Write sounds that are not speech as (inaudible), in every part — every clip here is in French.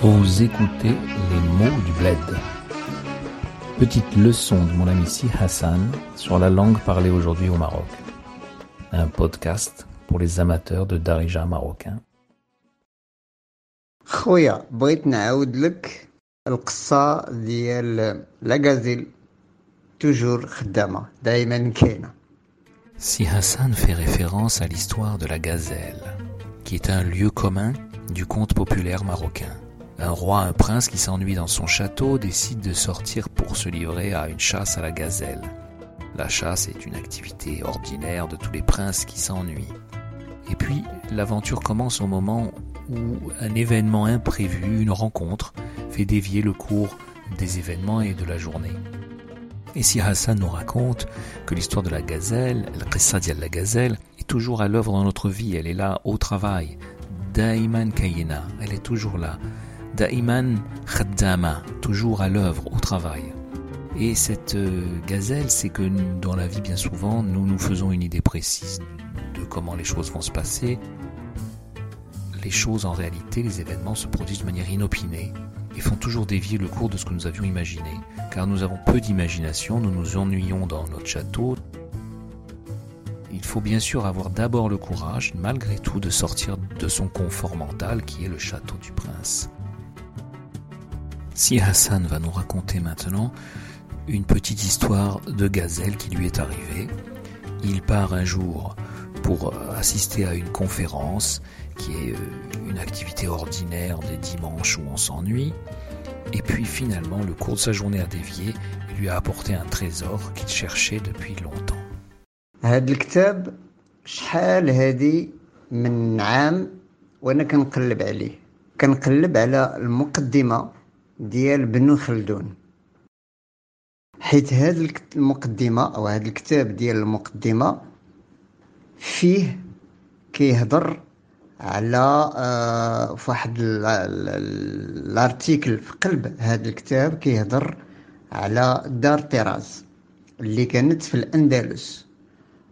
Vous écoutez les mots du bled. Petite leçon de mon ami Si Hassan sur la langue parlée aujourd'hui au Maroc. Un podcast pour les amateurs de darija marocain. خويا بغيت نعاود لك القصة ديال لاكازيل توجور خدامة دايما كاينة Si Hassan fait référence à l'histoire de la gazelle, qui est un lieu commun du conte populaire marocain. Un roi, un prince qui s'ennuie dans son château décide de sortir pour se livrer à une chasse à la gazelle. La chasse est une activité ordinaire de tous les princes qui s'ennuient. Et puis, l'aventure commence au moment où un événement imprévu, une rencontre, fait dévier le cours des événements et de la journée. Et si Hassan nous raconte que l'histoire de la gazelle, le la gazelle, est toujours à l'œuvre dans notre vie, elle est là au travail, Daiman Kayena, elle est toujours là, Daiman Khaddama, toujours à l'œuvre au travail. Et cette euh, gazelle, c'est que dans la vie, bien souvent, nous nous faisons une idée précise de comment les choses vont se passer. Les choses, en réalité, les événements se produisent de manière inopinée et font toujours dévier le cours de ce que nous avions imaginé, car nous avons peu d'imagination, nous nous ennuyons dans notre château. Il faut bien sûr avoir d'abord le courage, malgré tout, de sortir de son confort mental qui est le château du prince. Si Hassan va nous raconter maintenant une petite histoire de gazelle qui lui est arrivée, il part un jour pour assister à une conférence qui est une activité ordinaire des dimanches où on s'ennuie. Et puis finalement, le cours de sa journée a dévié et lui a apporté un trésor qu'il cherchait depuis longtemps. هاد الكتاب شحال هادي من عام وانا كنقلب عليه كنقلب على المقدمة ديال بن خلدون. حيت هاد المقدمة أو هاد الكتاب ديال المقدمة فيه كيهضر على آه، فواحد ال- ال- الارتيكل في قلب هاد الكتاب كيهضر على دار طراز اللي كانت في الأندلس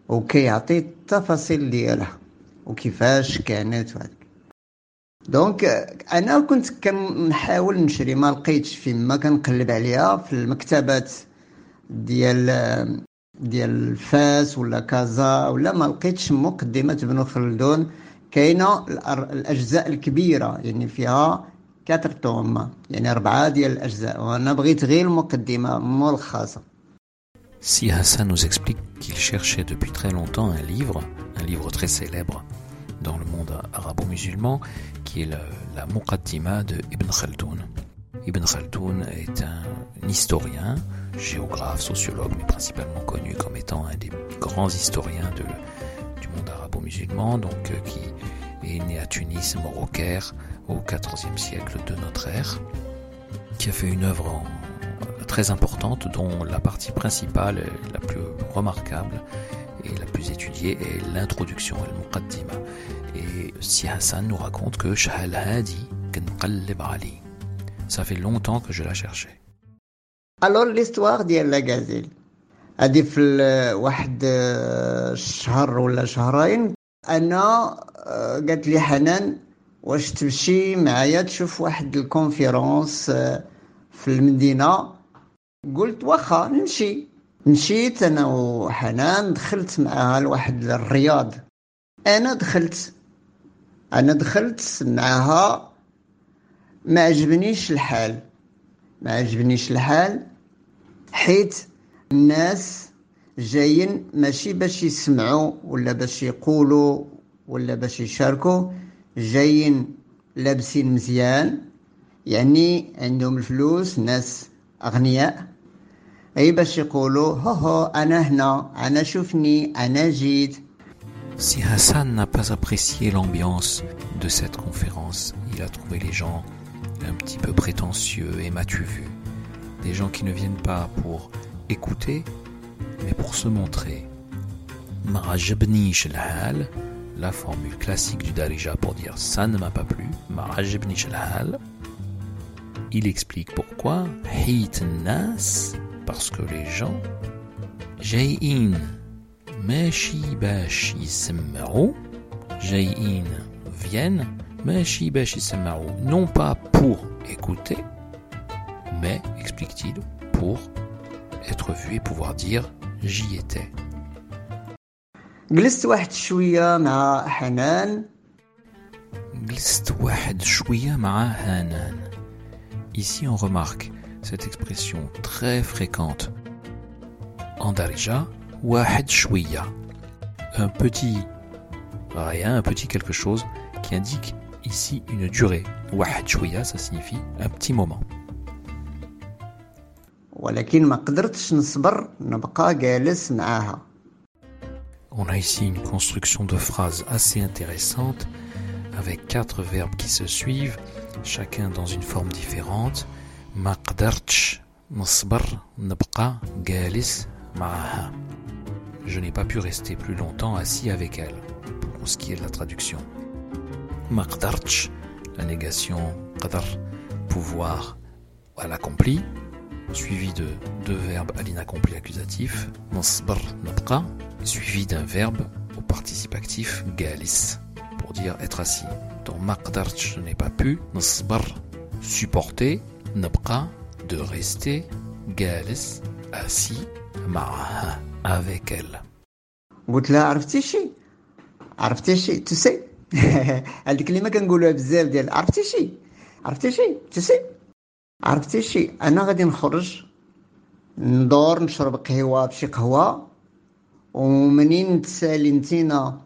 وكيعطي التفاصيل ديالها وكيفاش كانت وهذا دونك أنا كنت كنحاول نشري ما لقيتش فين ما كنقلب عليها في المكتبات ديال ديال فاس ولا كازا ولا ما لقيتش مقدمة ابن خلدون. كاينة الأر- الأجزاء الكبيرة يعني فيها كاتر توم يعني أربعة ديال الأجزاء وأنا بغيت غير المقدمة ملخصة. Si Hassan nous explique qu'il cherchait depuis très longtemps un livre, un livre très célèbre. Dans le monde arabo-musulman, qui est la, la de Ibn Khaldoun. Ibn Khaldoun est un historien, géographe, sociologue, mais principalement connu comme étant un des grands historiens du monde arabo-musulman, donc euh, qui est né à Tunis, mort au Caire, au XIVe siècle de notre ère, qui a fait une œuvre très importante dont la partie principale, et la plus remarquable et la plus étudiée est l'introduction, al-Muqaddima. Et si Hassan nous raconte que Shahal Hadi كنقلب علي. Ça fait longtemps que je la cherchais. الور ليستواغ ديال لاكازيل هادي في ال- واحد آه، الشهر ولا شهرين انا آه، قالت لي حنان واش تمشي معايا تشوف واحد الكونفيرونس آه، في المدينة قلت واخا نمشي مشيت أنا وحنان دخلت معاها لواحد الرياض أنا دخلت أنا دخلت معاها ما عجبنيش الحال. ما عجبنيش الحال حيت الناس جايين ماشي باش يسمعوا ولا باش يقولوا ولا باش يشاركوا جايين لابسين مزيان يعني عندهم الفلوس ناس أغنياء. اي باش يقولوا هو هو انا هنا انا شوفني انا جيت Si Hassan n'a pas apprécié l'ambiance de cette conférence, il a trouvé les gens un petit peu prétentieux et m'as-tu vu. Des gens qui ne viennent pas pour écouter, mais pour se montrer. Marajabni Shalhal, la formule classique du Darija pour dire ça ne m'a pas plu, Marajabni Shalhal. Il explique pourquoi. Hit Nas, parce que les gens, Jay'in, ماشي باش يسمعوا جايين viennent ماشي باش يسمعوا non pas pour écouter, mais, explique-t-il, pour être vu et pouvoir dire j'y étais. جلست واحد شوية مع حنان جلست واحد شوية مع هانان. Ici on remarque cette expression très fréquente en darija, wahed un petit rien, un petit quelque chose qui indique ici une durée. Wahed ça signifie un petit moment. On a ici une construction de phrases assez intéressante avec quatre verbes qui se suivent, chacun dans une forme différente. قدرتش نصبر نبقى جالس معاها. Je n'ai pas pu rester plus longtemps assis avec elle, pour ce qui est de la traduction. ما قدرتش, la négation قدر, pouvoir à l'accompli, suivi de deux verbes à l'inaccompli accusatif, نصبر نبقى, suivi d'un verbe au participe actif galis pour dire être assis. Donc ما قدرتش, je n'ai pas pu, نصبر supporter, نبقى de rester, galis assis معها avec elle. قلت لها عرفتي شي عرفتي شي تسي (laughs) هذه الكلمه كنقولوها بزاف ديال عرفتي شي عرفتي شي تسي عرفتي شي انا غادي نخرج ندور نشرب قهوه بشي قهوه ومنين تسالي نتينا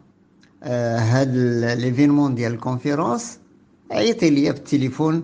آه هاد ليفينمون ديال الكونفيرونس عيطي ليا بالتليفون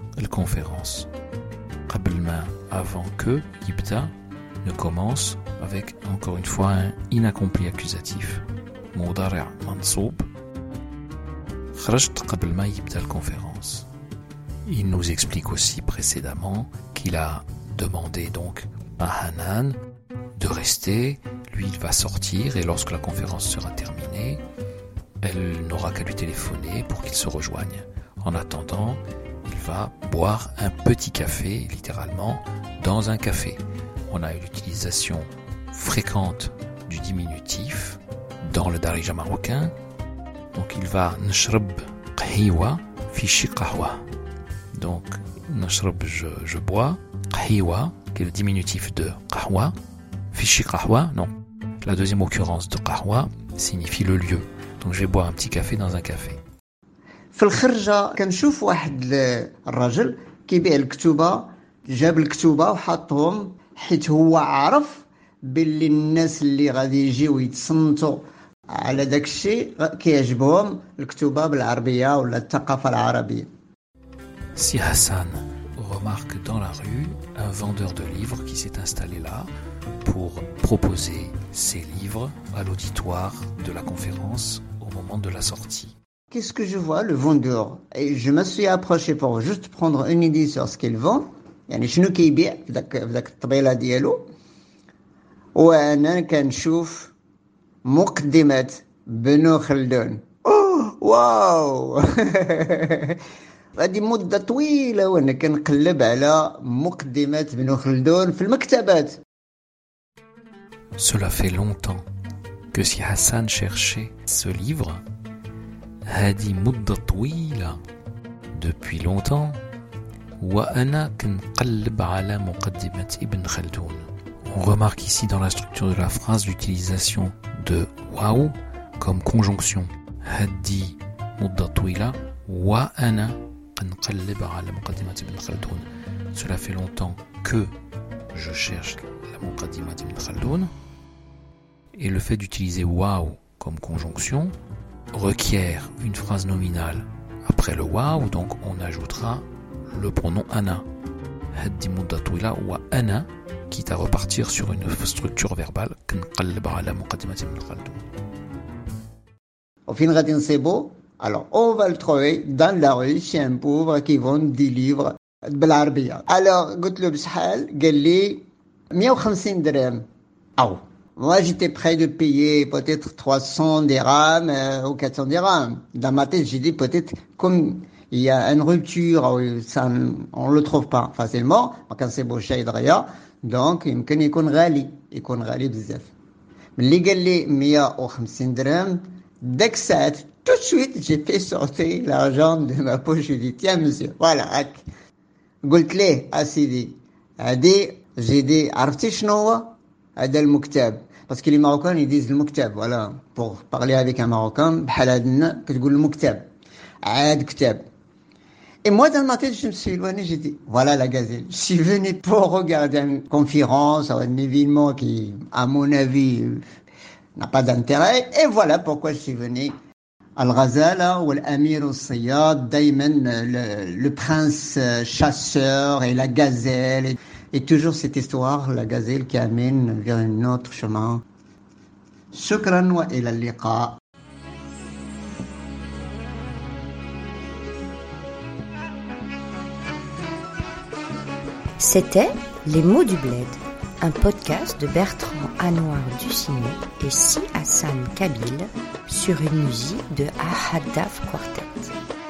الconférence. قبل ما, avant que يبدأ ne commence avec encore une fois un inaccompli accusatif. مضارع منصوب. خرجت قبل ما يبدأ الconférence. Il nous explique aussi précédemment qu'il a demandé donc à Hanan de rester. Lui, il va sortir et lorsque la conférence sera terminée, elle n'aura qu'à lui téléphoner pour qu'il se rejoigne. En attendant, il boire un petit café, littéralement, dans un café. On a l'utilisation fréquente du diminutif dans le darija marocain. Donc il va nashrab qhiwa fi shi qahwa. Donc, nashrab, je, je bois. Qhiwa, qui est le diminutif de qahwa. Fichi qahwa, non. La deuxième occurrence de qahwa signifie le lieu. Donc, je vais boire un petit café dans un café. في الخرجه كنشوف واحد الراجل كيبيع الكتوبه جاب الكتوبه وحطهم حيت هو عارف باللي الناس اللي غادي يجيو يتصنتوا على داك الشيء كيعجبهم الكتوبه بالعربيه ولا الثقافه العربيه Si Hassan remarque dans la rue un vendeur de livres qui s'est installé là pour proposer ses livres à l'auditoire de la conférence au moment de la sortie. Qu'est-ce que je vois Le vendeur. Et je me suis approché pour juste prendre une idée sur ce qu'il vend. يعني شنو كيبيع في ذاك في ذاك الطبيله ديالو وانا كنشوف مقدمه بنو خلدون اوه واو هذه مده طويله وانا كنقلب على مقدمه بنو خلدون في المكتبات Cela fait longtemps que si Hassan cherchait ce livre, Hadi Mudda Twila, depuis longtemps, وأنا كنقلب على مقدمة ابن خلدون. On remarque ici dans la structure de la phrase l'utilisation de waouh comme conjonction. Hadi مدة طويلة وأنا كنقلب على مقدمة ابن خلدون. Cela fait longtemps que je cherche la مقدمة ابن خلدون. Et le fait d'utiliser waouh comme conjonction requiert une phrase nominale après le waouh, donc on ajoutera le pronom ana. هدي مدة طويلة وأنا quitte à repartir sur une structure verbale كنقلب على مقدمة ابن خلدون. وفين غادي نصيبو Alors, on va le trouver dans la rue chez un pauvre qui vend des livres بالعربيه الوغ قلت له بشحال قال لي 150 درهم او Moi, j'étais prêt de payer peut-être 300 dirhams euh, ou 400 dirhams. Dans ma tête, j'ai dit peut-être comme il y a une rupture, ça, on le trouve pas facilement. Quand c'est beau chez donc يمكن يكون غالي يكون غالي بزاف. ملي قال لي 150 درهم داك الساعة tout de suite j'ai fait sortir l'argent de ma poche j'ai dit tiens monsieur voilà قلت ليه اسيدي هادي j'ai dit عرفتي شنو هو هذا المكتب parce que les Marocains, ils disent le moktab. Voilà, pour parler avec un Marocain, que le moktab. Aad ktab. Et moi, dans ma tête, je me suis éloigné, j'ai dit, voilà la gazelle. Je suis venu pour regarder une conférence, un événement qui, à mon avis, euh, n'a pas d'intérêt. Et voilà pourquoi je suis venu. Al-Ghazala ou l'Amir al-Sayyad, euh, le, le prince euh, chasseur et la gazelle toujours cette histoire, la gazelle qui amène vers un autre chemin. Wa ila liqa. C'était Les mots du bled, un podcast de Bertrand Anouar Ducinet et Si Hassan Kabil sur une musique de Ahadaf Quartet.